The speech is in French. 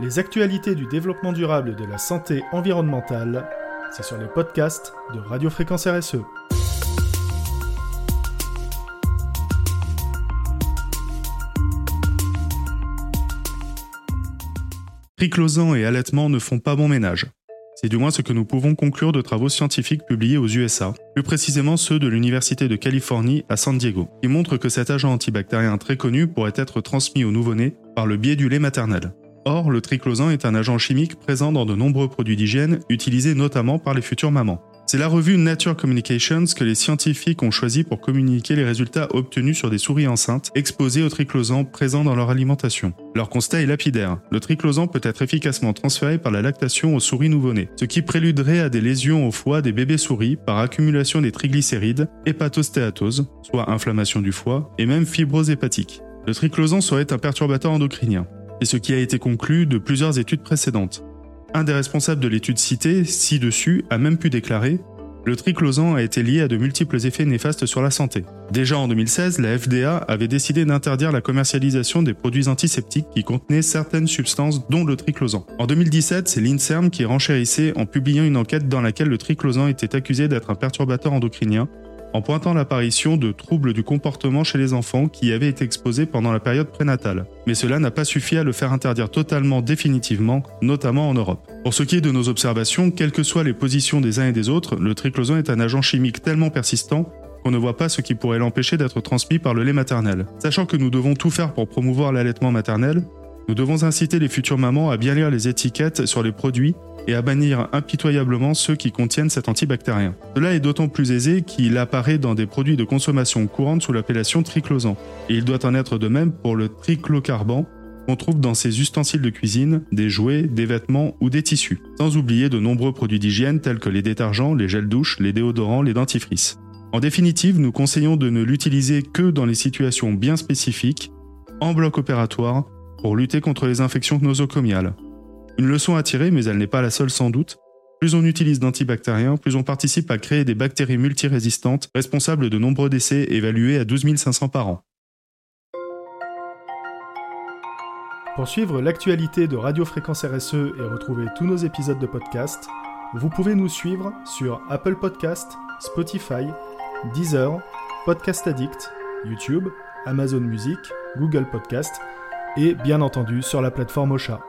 Les actualités du développement durable et de la santé environnementale, c'est sur les podcasts de Radio Fréquence RSE. Triclosan et allaitement ne font pas bon ménage. C'est du moins ce que nous pouvons conclure de travaux scientifiques publiés aux USA, plus précisément ceux de l'Université de Californie à San Diego, qui montrent que cet agent antibactérien très connu pourrait être transmis au nouveau-né par le biais du lait maternel. Or, le triclosan est un agent chimique présent dans de nombreux produits d'hygiène, utilisés notamment par les futures mamans. C'est la revue Nature Communications que les scientifiques ont choisi pour communiquer les résultats obtenus sur des souris enceintes exposées au triclosan présent dans leur alimentation. Leur constat est lapidaire. Le triclosan peut être efficacement transféré par la lactation aux souris nouveau-nées, ce qui préluderait à des lésions au foie des bébés souris par accumulation des triglycérides, hépatostéatose, soit inflammation du foie, et même fibrose hépatique. Le triclosan serait un perturbateur endocrinien. C'est ce qui a été conclu de plusieurs études précédentes. Un des responsables de l'étude citée, ci-dessus, a même pu déclarer le triclosan a été lié à de multiples effets néfastes sur la santé. Déjà en 2016, la FDA avait décidé d'interdire la commercialisation des produits antiseptiques qui contenaient certaines substances dont le triclosan. En 2017, c'est l'INSERM qui renchérissait en publiant une enquête dans laquelle le triclosan était accusé d'être un perturbateur endocrinien en pointant l'apparition de troubles du comportement chez les enfants qui avaient été exposés pendant la période prénatale. Mais cela n'a pas suffi à le faire interdire totalement définitivement, notamment en Europe. Pour ce qui est de nos observations, quelles que soient les positions des uns et des autres, le triclosan est un agent chimique tellement persistant qu'on ne voit pas ce qui pourrait l'empêcher d'être transmis par le lait maternel. Sachant que nous devons tout faire pour promouvoir l'allaitement maternel, nous devons inciter les futures mamans à bien lire les étiquettes sur les produits et à bannir impitoyablement ceux qui contiennent cet antibactérien. Cela est d'autant plus aisé qu'il apparaît dans des produits de consommation courante sous l'appellation triclosan, et il doit en être de même pour le triclocarban qu'on trouve dans ces ustensiles de cuisine, des jouets, des vêtements ou des tissus, sans oublier de nombreux produits d'hygiène tels que les détergents, les gels douches, les déodorants, les dentifrices. En définitive, nous conseillons de ne l'utiliser que dans les situations bien spécifiques, en bloc opératoire, pour lutter contre les infections nosocomiales. Une leçon à tirer, mais elle n'est pas la seule sans doute. Plus on utilise d'antibactériens, plus on participe à créer des bactéries multirésistantes responsables de nombreux décès évalués à 12 500 par an. Pour suivre l'actualité de Radio Fréquence RSE et retrouver tous nos épisodes de podcast, vous pouvez nous suivre sur Apple Podcast, Spotify, Deezer, Podcast Addict, YouTube, Amazon Music, Google Podcast et bien entendu sur la plateforme Ocha.